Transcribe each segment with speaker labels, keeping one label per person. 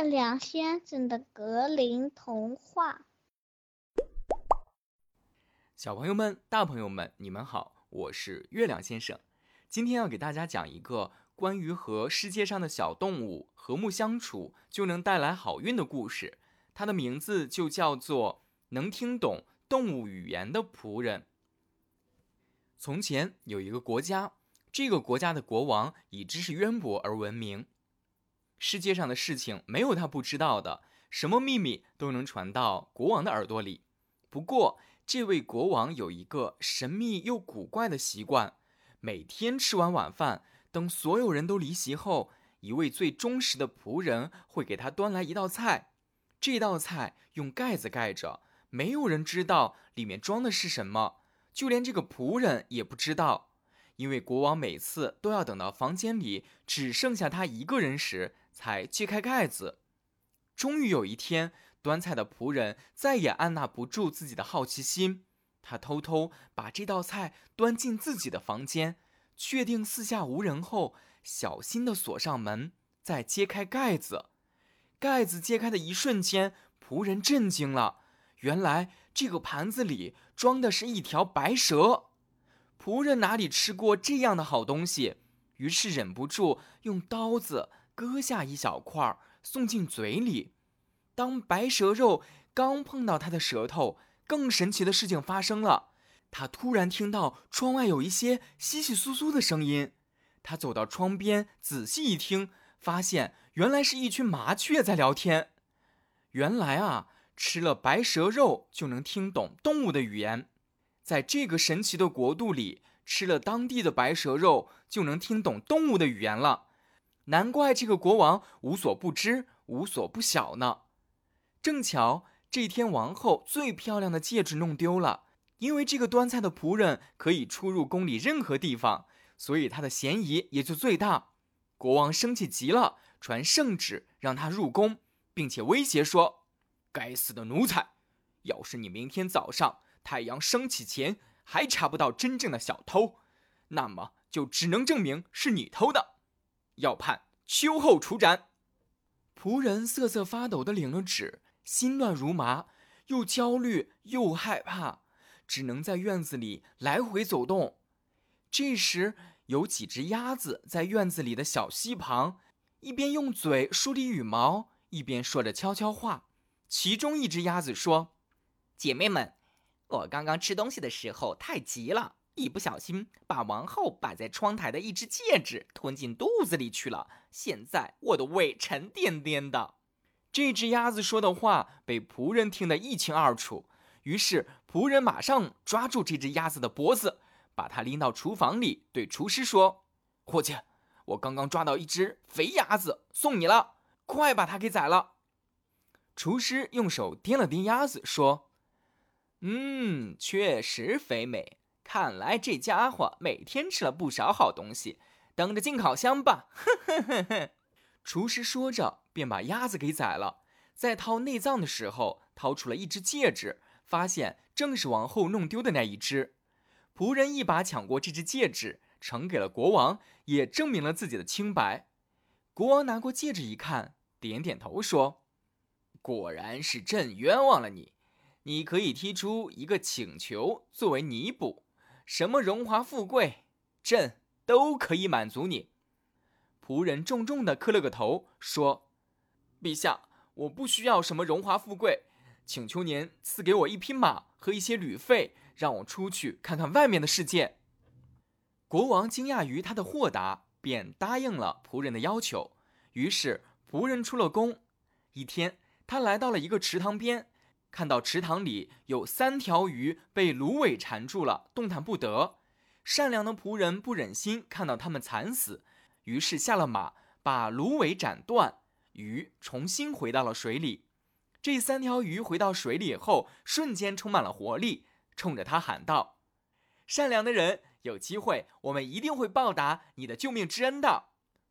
Speaker 1: 月亮先生的格林童话。
Speaker 2: 小朋友们、大朋友们，你们好，我是月亮先生。今天要给大家讲一个关于和世界上的小动物和睦相处就能带来好运的故事。它的名字就叫做《能听懂动物语言的仆人》。从前有一个国家，这个国家的国王以知识渊博而闻名。世界上的事情没有他不知道的，什么秘密都能传到国王的耳朵里。不过，这位国王有一个神秘又古怪的习惯：每天吃完晚饭，等所有人都离席后，一位最忠实的仆人会给他端来一道菜。这道菜用盖子盖着，没有人知道里面装的是什么，就连这个仆人也不知道。因为国王每次都要等到房间里只剩下他一个人时，才揭开盖子。终于有一天，端菜的仆人再也按捺不住自己的好奇心，他偷偷把这道菜端进自己的房间，确定四下无人后，小心地锁上门，再揭开盖子。盖子揭开的一瞬间，仆人震惊了，原来这个盘子里装的是一条白蛇。仆人哪里吃过这样的好东西，于是忍不住用刀子割下一小块送进嘴里。当白蛇肉刚碰到他的舌头，更神奇的事情发生了。他突然听到窗外有一些窸窸窣窣的声音。他走到窗边，仔细一听，发现原来是一群麻雀在聊天。原来啊，吃了白蛇肉就能听懂动物的语言。在这个神奇的国度里，吃了当地的白蛇肉就能听懂动物的语言了。难怪这个国王无所不知、无所不晓呢。正巧这天，王后最漂亮的戒指弄丢了。因为这个端菜的仆人可以出入宫里任何地方，所以他的嫌疑也就最大。国王生气极了，传圣旨让他入宫，并且威胁说：“该死的奴才！要是你明天早上……”太阳升起前还查不到真正的小偷，那么就只能证明是你偷的，要判秋后处斩。仆人瑟瑟发抖地领了旨，心乱如麻，又焦虑又害怕，只能在院子里来回走动。这时，有几只鸭子在院子里的小溪旁，一边用嘴梳理羽毛，一边说着悄悄话。其中一只鸭子说：“
Speaker 3: 姐妹们。”我刚刚吃东西的时候太急了，一不小心把王后摆在窗台的一只戒指吞进肚子里去了。现在我的胃沉甸甸的。
Speaker 2: 这只鸭子说的话被仆人听得一清二楚，于是仆人马上抓住这只鸭子的脖子，把它拎到厨房里，对厨师说：“伙计，我刚刚抓到一只肥鸭子，送你了，快把它给宰了。”厨师用手掂了掂鸭子，说。
Speaker 3: 嗯，确实肥美。看来这家伙每天吃了不少好东西。等着进烤箱吧！哼哼哼哼。
Speaker 2: 厨师说着，便把鸭子给宰了。在掏内脏的时候，掏出了一只戒指，发现正是王后弄丢的那一只。仆人一把抢过这只戒指，呈给了国王，也证明了自己的清白。国王拿过戒指一看，点点头说：“果然是朕冤枉了你。”你可以提出一个请求作为弥补，什么荣华富贵，朕都可以满足你。仆人重重的磕了个头，说：“陛下，我不需要什么荣华富贵，请求您赐给我一匹马和一些旅费，让我出去看看外面的世界。”国王惊讶于他的豁达，便答应了仆人的要求。于是仆人出了宫。一天，他来到了一个池塘边。看到池塘里有三条鱼被芦苇缠住了，动弹不得。善良的仆人不忍心看到它们惨死，于是下了马，把芦苇斩断，鱼重新回到了水里。这三条鱼回到水里后，瞬间充满了活力，冲着他喊道：“善良的人，有机会，我们一定会报答你的救命之恩的。”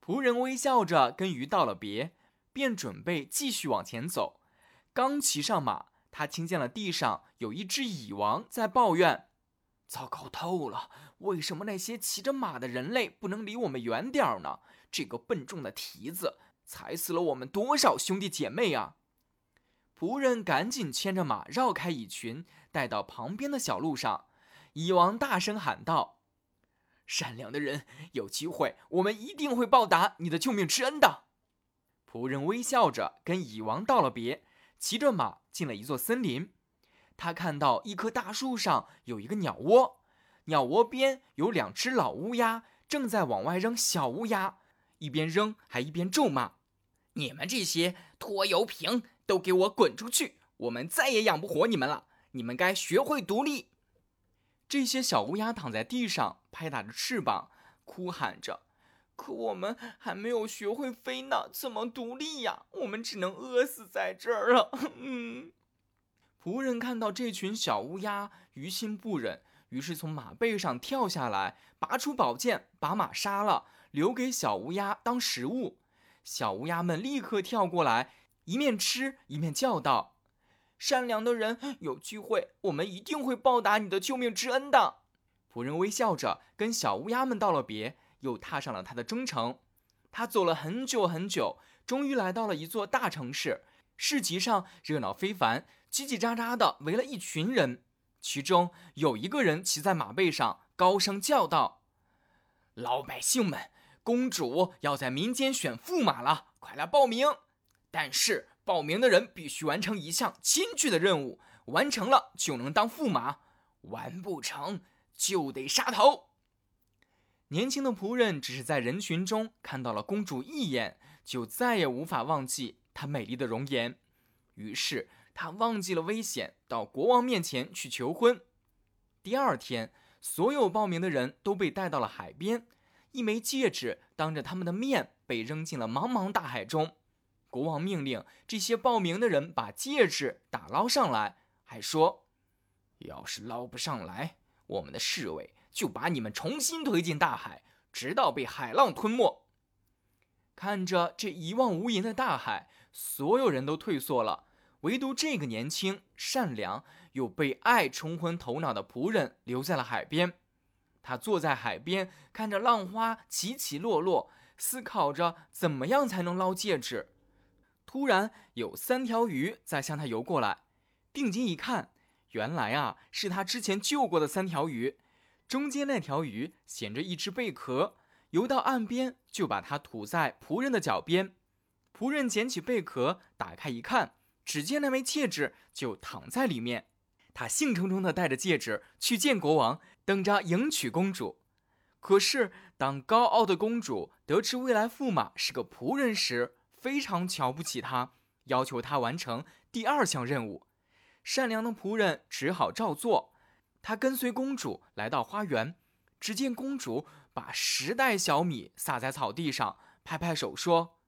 Speaker 2: 仆人微笑着跟鱼道了别，便准备继续往前走。刚骑上马。他听见了地上有一只蚁王在抱怨：“糟糕透了！为什么那些骑着马的人类不能离我们远点儿呢？这个笨重的蹄子踩死了我们多少兄弟姐妹啊！仆人赶紧牵着马绕开蚁群，带到旁边的小路上。蚁王大声喊道：“善良的人，有机会，我们一定会报答你的救命之恩的。”仆人微笑着跟蚁王道了别，骑着马进了一座森林。他看到一棵大树上有一个鸟窝，鸟窝边有两只老乌鸦正在往外扔小乌鸦，一边扔还一边咒骂：“
Speaker 3: 你们这些拖油瓶，都给我滚出去！我们再也养不活你们了！你们该学会独立。”
Speaker 2: 这些小乌鸦躺在地上，拍打着翅膀，哭喊着：“可我们还没有学会飞呢，怎么独立呀？我们只能饿死在这儿了。”嗯。仆人看到这群小乌鸦，于心不忍，于是从马背上跳下来，拔出宝剑，把马杀了，留给小乌鸦当食物。小乌鸦们立刻跳过来，一面吃一面叫道。善良的人，有机会，我们一定会报答你的救命之恩的。仆人微笑着跟小乌鸦们道了别，又踏上了他的征程。他走了很久很久，终于来到了一座大城市。市集上热闹非凡，叽叽喳喳的围了一群人。其中有一个人骑在马背上，高声叫道：“老百姓们，公主要在民间选驸马了，快来报名！但是……”报名的人必须完成一项艰巨的任务，完成了就能当驸马，完不成就得杀头。年轻的仆人只是在人群中看到了公主一眼，就再也无法忘记她美丽的容颜。于是他忘记了危险，到国王面前去求婚。第二天，所有报名的人都被带到了海边，一枚戒指当着他们的面被扔进了茫茫大海中。国王命令这些报名的人把戒指打捞上来，还说：“要是捞不上来，我们的侍卫就把你们重新推进大海，直到被海浪吞没。”看着这一望无垠的大海，所有人都退缩了，唯独这个年轻、善良又被爱冲昏头脑的仆人留在了海边。他坐在海边，看着浪花起起落落，思考着怎么样才能捞戒指。突然有三条鱼在向他游过来，定睛一看，原来啊是他之前救过的三条鱼。中间那条鱼衔着一只贝壳，游到岸边就把它吐在仆人的脚边。仆人捡起贝壳，打开一看，只见那枚戒指就躺在里面。他兴冲冲地带着戒指去见国王，等着迎娶公主。可是当高傲的公主得知未来驸马是个仆人时，非常瞧不起他，要求他完成第二项任务。善良的仆人只好照做。他跟随公主来到花园，只见公主把十袋小米撒在草地上，拍拍手说：“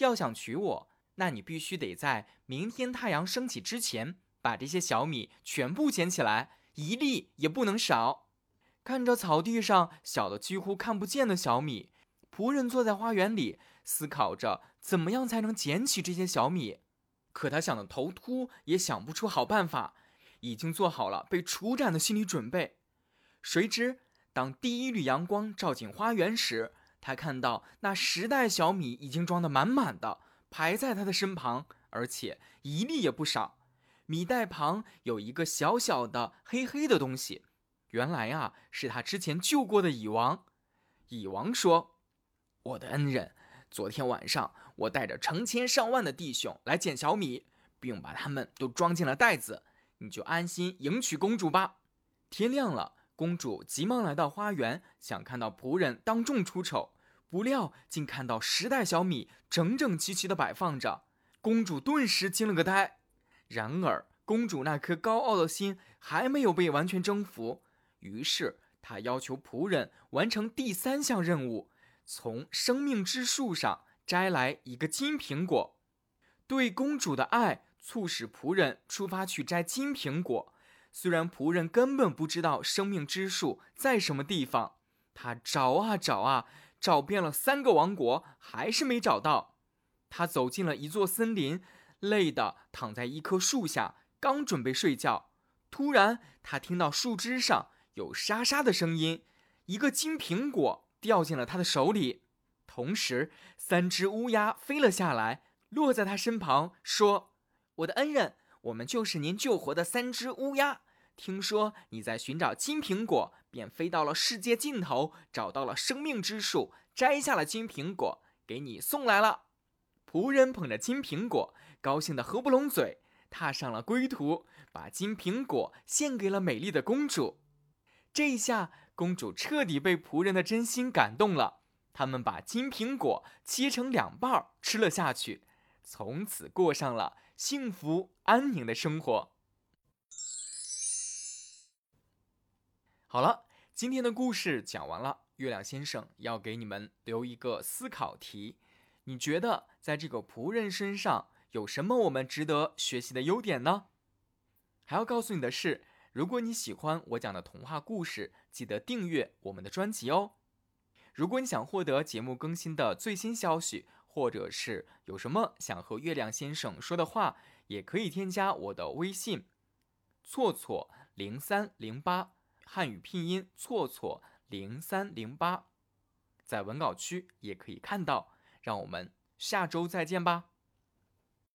Speaker 2: 要想娶我，那你必须得在明天太阳升起之前，把这些小米全部捡起来，一粒也不能少。”看着草地上小的几乎看不见的小米，仆人坐在花园里。思考着怎么样才能捡起这些小米，可他想的头秃，也想不出好办法，已经做好了被处斩的心理准备。谁知当第一缕阳光照进花园时，他看到那十袋小米已经装得满满的，排在他的身旁，而且一粒也不少。米袋旁有一个小小的黑黑的东西，原来啊是他之前救过的蚁王。蚁王说：“我的恩人。”昨天晚上，我带着成千上万的弟兄来捡小米，并把他们都装进了袋子。你就安心迎娶公主吧。天亮了，公主急忙来到花园，想看到仆人当众出丑，不料竟看到十袋小米整整齐齐地摆放着。公主顿时惊了个呆。然而，公主那颗高傲的心还没有被完全征服，于是她要求仆人完成第三项任务。从生命之树上摘来一个金苹果，对公主的爱促使仆人出发去摘金苹果。虽然仆人根本不知道生命之树在什么地方，他找啊找啊，找遍了三个王国，还是没找到。他走进了一座森林，累得躺在一棵树下，刚准备睡觉，突然他听到树枝上有沙沙的声音，一个金苹果。掉进了他的手里，同时，三只乌鸦飞了下来，落在他身旁，说：“
Speaker 3: 我的恩人，我们就是您救活的三只乌鸦。听说你在寻找金苹果，便飞到了世界尽头，找到了生命之树，摘下了金苹果，给你送来了。”
Speaker 2: 仆人捧着金苹果，高兴得合不拢嘴，踏上了归途，把金苹果献给了美丽的公主。这一下，公主彻底被仆人的真心感动了。他们把金苹果切成两半吃了下去，从此过上了幸福安宁的生活。好了，今天的故事讲完了。月亮先生要给你们留一个思考题：你觉得在这个仆人身上有什么我们值得学习的优点呢？还要告诉你的是，如果你喜欢我讲的童话故事，记得订阅我们的专辑哦。如果你想获得节目更新的最新消息，或者是有什么想和月亮先生说的话，也可以添加我的微信“错错零三零八”，汉语拼音“错错零三零八”，在文稿区也可以看到。让我们下周再见吧。